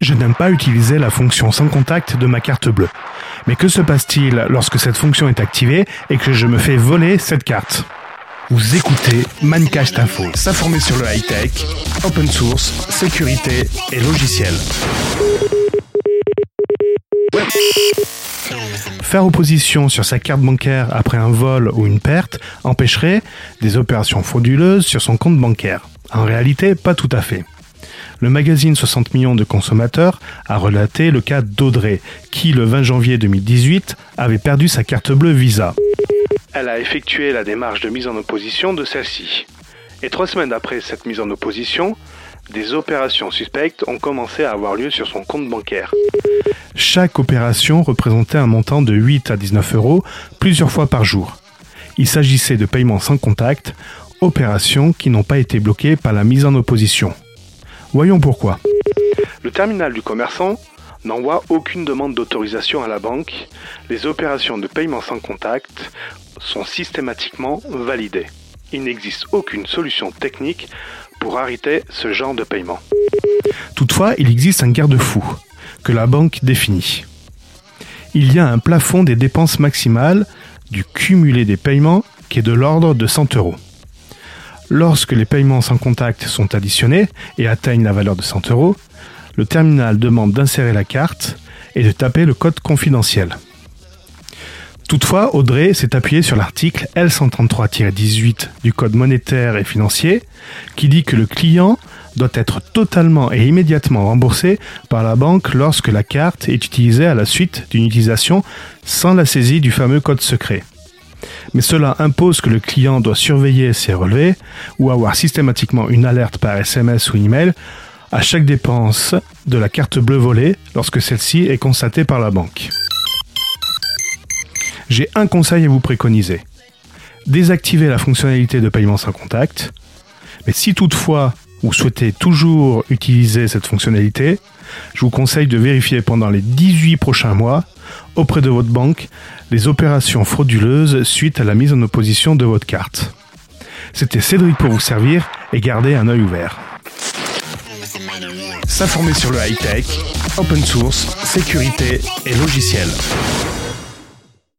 Je n'aime pas utiliser la fonction sans contact de ma carte bleue. Mais que se passe-t-il lorsque cette fonction est activée et que je me fais voler cette carte? Vous écoutez Mancast Info, s'informer sur le high-tech, open source, sécurité et logiciel. Faire opposition sur sa carte bancaire après un vol ou une perte empêcherait des opérations frauduleuses sur son compte bancaire. En réalité, pas tout à fait. Le magazine 60 millions de consommateurs a relaté le cas d'Audrey, qui le 20 janvier 2018 avait perdu sa carte bleue Visa. Elle a effectué la démarche de mise en opposition de celle-ci. Et trois semaines après cette mise en opposition, des opérations suspectes ont commencé à avoir lieu sur son compte bancaire. Chaque opération représentait un montant de 8 à 19 euros plusieurs fois par jour. Il s'agissait de paiements sans contact, opérations qui n'ont pas été bloquées par la mise en opposition. Voyons pourquoi. Le terminal du commerçant n'envoie aucune demande d'autorisation à la banque. Les opérations de paiement sans contact sont systématiquement validées. Il n'existe aucune solution technique pour arrêter ce genre de paiement. Toutefois, il existe un garde-fou que la banque définit. Il y a un plafond des dépenses maximales du cumulé des paiements qui est de l'ordre de 100 euros. Lorsque les paiements sans contact sont additionnés et atteignent la valeur de 100 euros, le terminal demande d'insérer la carte et de taper le code confidentiel. Toutefois, Audrey s'est appuyé sur l'article L133-18 du Code monétaire et financier qui dit que le client doit être totalement et immédiatement remboursé par la banque lorsque la carte est utilisée à la suite d'une utilisation sans la saisie du fameux code secret mais cela impose que le client doit surveiller ses relevés ou avoir systématiquement une alerte par SMS ou email à chaque dépense de la carte bleue volée lorsque celle-ci est constatée par la banque. J'ai un conseil à vous préconiser. Désactivez la fonctionnalité de paiement sans contact, mais si toutefois vous souhaitez toujours utiliser cette fonctionnalité, je vous conseille de vérifier pendant les 18 prochains mois auprès de votre banque les opérations frauduleuses suite à la mise en opposition de votre carte. C'était Cédric pour vous servir et garder un œil ouvert. S'informer sur le high-tech, open source, sécurité et logiciel.